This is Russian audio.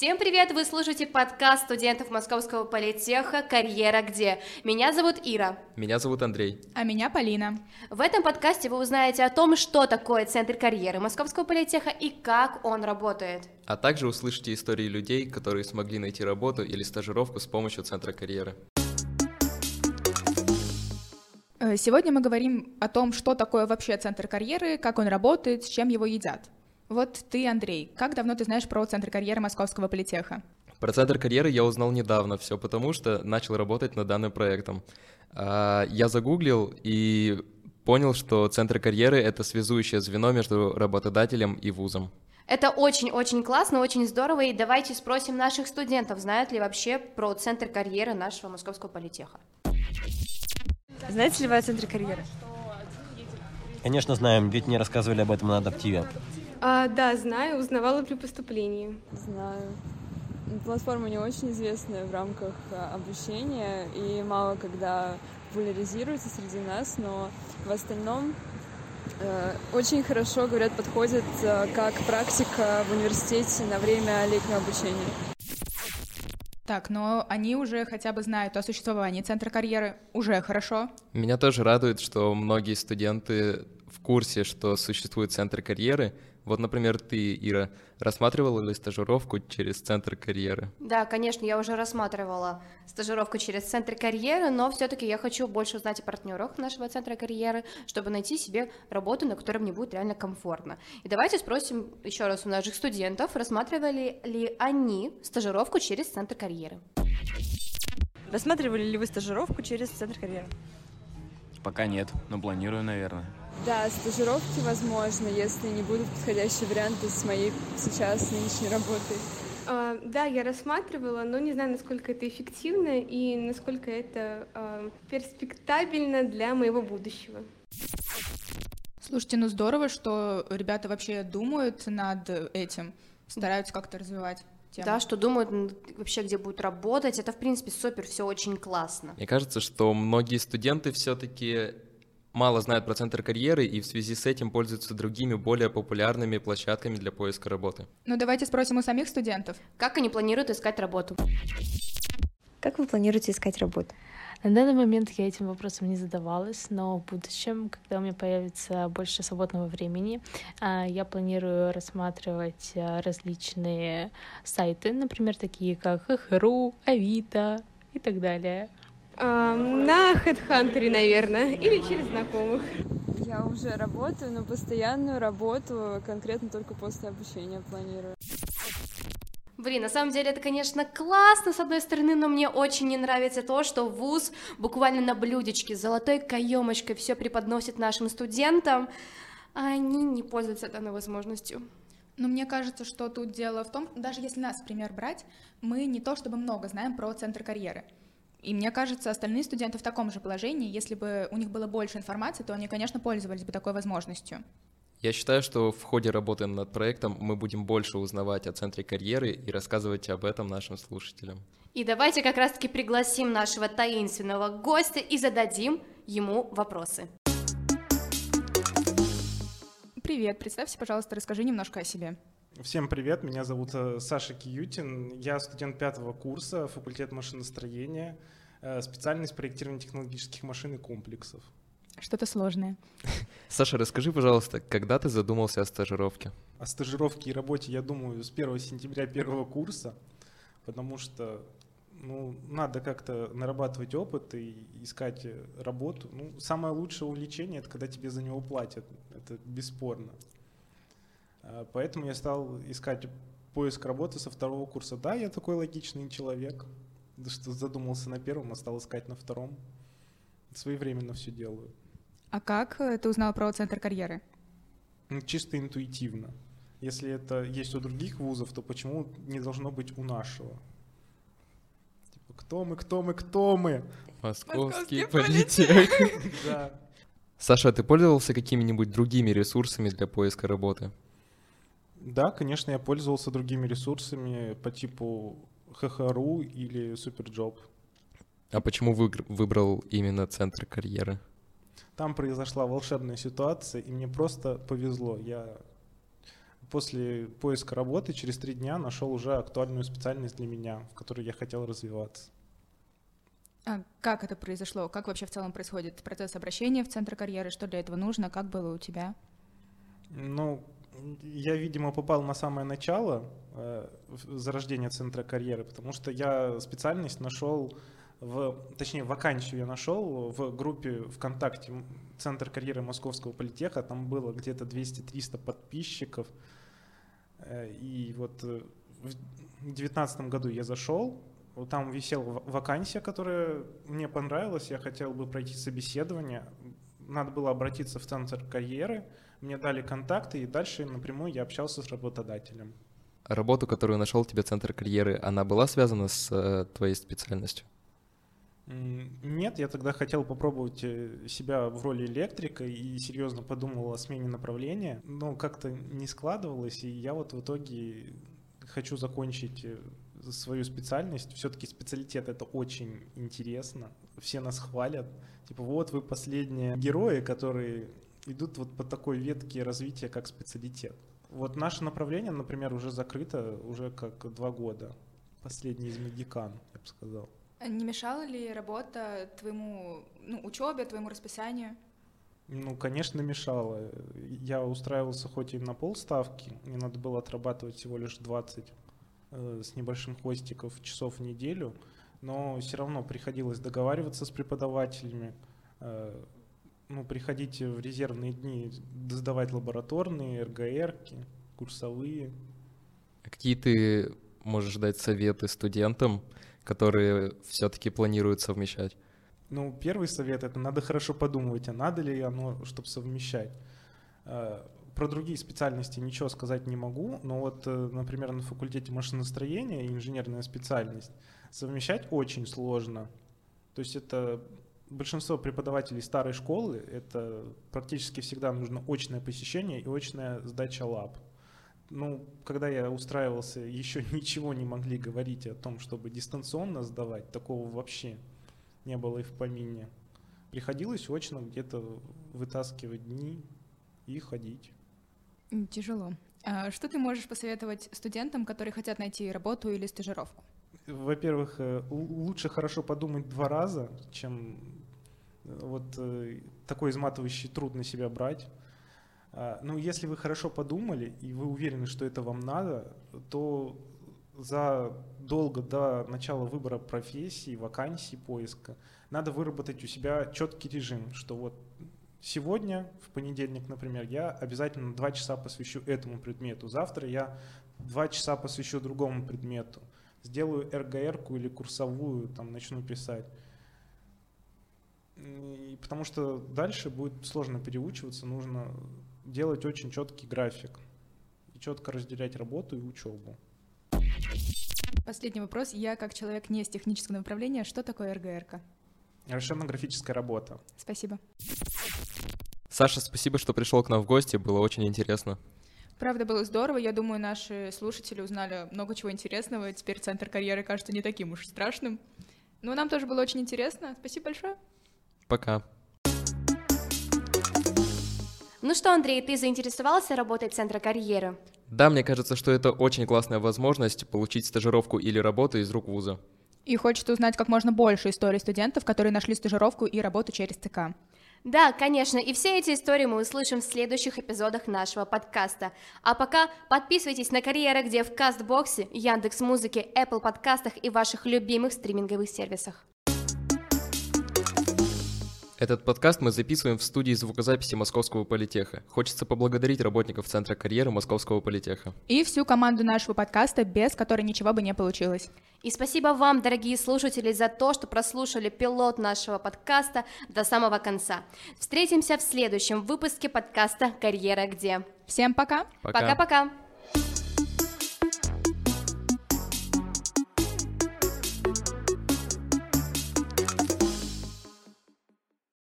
Всем привет! Вы слушаете подкаст студентов Московского политеха «Карьера где?». Меня зовут Ира. Меня зовут Андрей. А меня Полина. В этом подкасте вы узнаете о том, что такое Центр карьеры Московского политеха и как он работает. А также услышите истории людей, которые смогли найти работу или стажировку с помощью Центра карьеры. Э, сегодня мы говорим о том, что такое вообще Центр карьеры, как он работает, с чем его едят. Вот ты, Андрей, как давно ты знаешь про Центр карьеры Московского политеха? Про Центр карьеры я узнал недавно, все потому что начал работать над данным проектом. А, я загуглил и понял, что Центр карьеры — это связующее звено между работодателем и вузом. Это очень-очень классно, очень здорово, и давайте спросим наших студентов, знают ли вообще про Центр карьеры нашего Московского политеха. Знаете ли вы о Центре карьеры? Конечно, знаем, ведь мне рассказывали об этом на адаптиве. А, да, знаю, узнавала при поступлении. Знаю. Платформа не очень известная в рамках а, обучения и мало когда популяризируется среди нас, но в остальном э, очень хорошо, говорят, подходит э, как практика в университете на время летнего обучения. Так, но они уже хотя бы знают о существовании Центра карьеры, уже хорошо. Меня тоже радует, что многие студенты в курсе, что существует Центр карьеры, вот, например, ты, Ира, рассматривала ли стажировку через Центр карьеры? Да, конечно, я уже рассматривала стажировку через Центр карьеры, но все-таки я хочу больше узнать о партнерах нашего Центра карьеры, чтобы найти себе работу, на которой мне будет реально комфортно. И давайте спросим еще раз у наших студентов, рассматривали ли они стажировку через Центр карьеры. Рассматривали ли вы стажировку через Центр карьеры? Пока нет, но планирую, наверное. Да, стажировки возможно, если не будут подходящие варианты с моей сейчас нынешней работой. А, да, я рассматривала, но не знаю, насколько это эффективно и насколько это а, перспектабельно для моего будущего. Слушайте, ну здорово, что ребята вообще думают над этим, стараются как-то развивать. Тему. Да, что думают вообще, где будут работать. Это, в принципе, супер, все очень классно. Мне кажется, что многие студенты все-таки мало знают про центр карьеры и в связи с этим пользуются другими более популярными площадками для поиска работы. Ну давайте спросим у самих студентов. Как они планируют искать работу? Как вы планируете искать работу? На данный момент я этим вопросом не задавалась, но в будущем, когда у меня появится больше свободного времени, а, я планирую рассматривать а, различные сайты, например, такие как ХХРУ, Авито и так далее. На HeadHunter, наверное, или через знакомых. Я уже работаю, но постоянную работу конкретно только после обучения планирую. Блин, на самом деле это, конечно, классно, с одной стороны, но мне очень не нравится то, что вуз буквально на блюдечке с золотой каемочкой все преподносит нашим студентам, а они не пользуются данной возможностью. Но мне кажется, что тут дело в том, даже если нас, пример, брать, мы не то чтобы много знаем про центр карьеры. И мне кажется, остальные студенты в таком же положении, если бы у них было больше информации, то они, конечно, пользовались бы такой возможностью. Я считаю, что в ходе работы над проектом мы будем больше узнавать о центре карьеры и рассказывать об этом нашим слушателям. И давайте как раз-таки пригласим нашего таинственного гостя и зададим ему вопросы. Привет, представься, пожалуйста, расскажи немножко о себе. Всем привет, меня зовут э, Саша Киютин, я студент пятого курса, факультет машиностроения, э, специальность проектирования технологических машин и комплексов. Что-то сложное. Саша, расскажи, пожалуйста, когда ты задумался о стажировке? О стажировке и работе я думаю с 1 сентября первого курса, потому что ну, надо как-то нарабатывать опыт и искать работу. Ну, самое лучшее увлечение — это когда тебе за него платят, это бесспорно. А, поэтому я стал искать поиск работы со второго курса. Да, я такой логичный человек, что задумался на первом, а стал искать на втором. Своевременно все делаю. А как э, ты узнал про центр карьеры? Чисто интуитивно. Если это есть у других вузов, то почему не должно быть у нашего? Типа, кто мы, кто мы, кто мы? Московский политех. Да. Саша, а ты пользовался какими-нибудь другими ресурсами для поиска работы? Да, конечно, я пользовался другими ресурсами по типу hh.ru или SuperJob. А почему выбрал именно центр карьеры? Там произошла волшебная ситуация, и мне просто повезло. Я после поиска работы через три дня нашел уже актуальную специальность для меня, в которой я хотел развиваться. А как это произошло? Как вообще в целом происходит процесс обращения в центр карьеры? Что для этого нужно? Как было у тебя? Ну, я, видимо, попал на самое начало э, зарождения центра карьеры, потому что я специальность нашел в, точнее, вакансию я нашел в группе ВКонтакте Центр карьеры Московского политеха, там было где-то 200-300 подписчиков, э, и вот э, в 2019 году я зашел, там висела вакансия, которая мне понравилась, я хотел бы пройти собеседование, надо было обратиться в Центр карьеры, мне дали контакты, и дальше напрямую я общался с работодателем. Работу, которую нашел тебе Центр карьеры, она была связана с э, твоей специальностью? Нет, я тогда хотел попробовать э, себя в роли электрика и серьезно подумал о смене направления, но как-то не складывалось, и я вот в итоге хочу закончить э, свою специальность. Все-таки специалитет это очень интересно, все нас хвалят. Типа вот вы последние герои, которые идут вот по такой ветке развития, как специалитет. Вот наше направление, например, уже закрыто уже как два года. Последний из медикан, я бы сказал. Не мешала ли работа твоему ну, учебе, твоему расписанию? Ну, конечно, мешала. Я устраивался хоть и на полставки, мне надо было отрабатывать всего лишь 20 э, с небольшим хвостиков часов в неделю, но все равно приходилось договариваться с преподавателями, э, ну, приходить в резервные дни, сдавать лабораторные, РГРки, курсовые. А какие ты можешь дать советы студентам, которые все-таки планируют совмещать? Ну, первый совет — это надо хорошо подумать, а надо ли оно, чтобы совмещать. Про другие специальности ничего сказать не могу, но вот, э, например, на факультете машиностроения, инженерная специальность, совмещать очень сложно. То есть это большинство преподавателей старой школы, это практически всегда нужно очное посещение и очная сдача лаб ну, когда я устраивался, еще ничего не могли говорить о том, чтобы дистанционно сдавать, такого вообще не было и в помине. Приходилось очно где-то вытаскивать дни и ходить. Тяжело. А что ты можешь посоветовать студентам, которые хотят найти работу или стажировку? Во-первых, э, лучше хорошо подумать два раза, чем э, вот э, такой изматывающий труд на себя брать. А, ну, если вы хорошо подумали и вы уверены, что это вам надо, то за долго до начала выбора профессии, вакансии, поиска, надо выработать у себя четкий режим, что вот сегодня, в понедельник, например, я обязательно два часа посвящу этому предмету, завтра я два часа посвящу другому предмету, сделаю РГР-ку или курсовую, там начну писать. И потому что дальше будет сложно переучиваться, нужно делать очень четкий график и четко разделять работу и учебу. Последний вопрос. Я, как человек не из технического направления, что такое РГРК? Расчетно-графическая работа. Спасибо. Саша, спасибо, что пришел к нам в гости, было очень интересно. Правда, было здорово. Я думаю, наши слушатели узнали много чего интересного. Теперь центр карьеры кажется не таким уж страшным. Но нам тоже было очень интересно. Спасибо большое. Пока. Ну что, Андрей, ты заинтересовался работой Центра карьеры? Да, мне кажется, что это очень классная возможность получить стажировку или работу из рук вуза. И хочется узнать как можно больше историй студентов, которые нашли стажировку и работу через ЦК. Да, конечно, и все эти истории мы услышим в следующих эпизодах нашего подкаста. А пока подписывайтесь на карьеры, где в Кастбоксе, Яндекс Музыке, Apple подкастах и ваших любимых стриминговых сервисах. Этот подкаст мы записываем в студии звукозаписи Московского политеха. Хочется поблагодарить работников Центра карьеры Московского политеха. И всю команду нашего подкаста, без которой ничего бы не получилось. И спасибо вам, дорогие слушатели, за то, что прослушали пилот нашего подкаста до самого конца. Встретимся в следующем выпуске подкаста «Карьера где?». Всем пока! Пока-пока!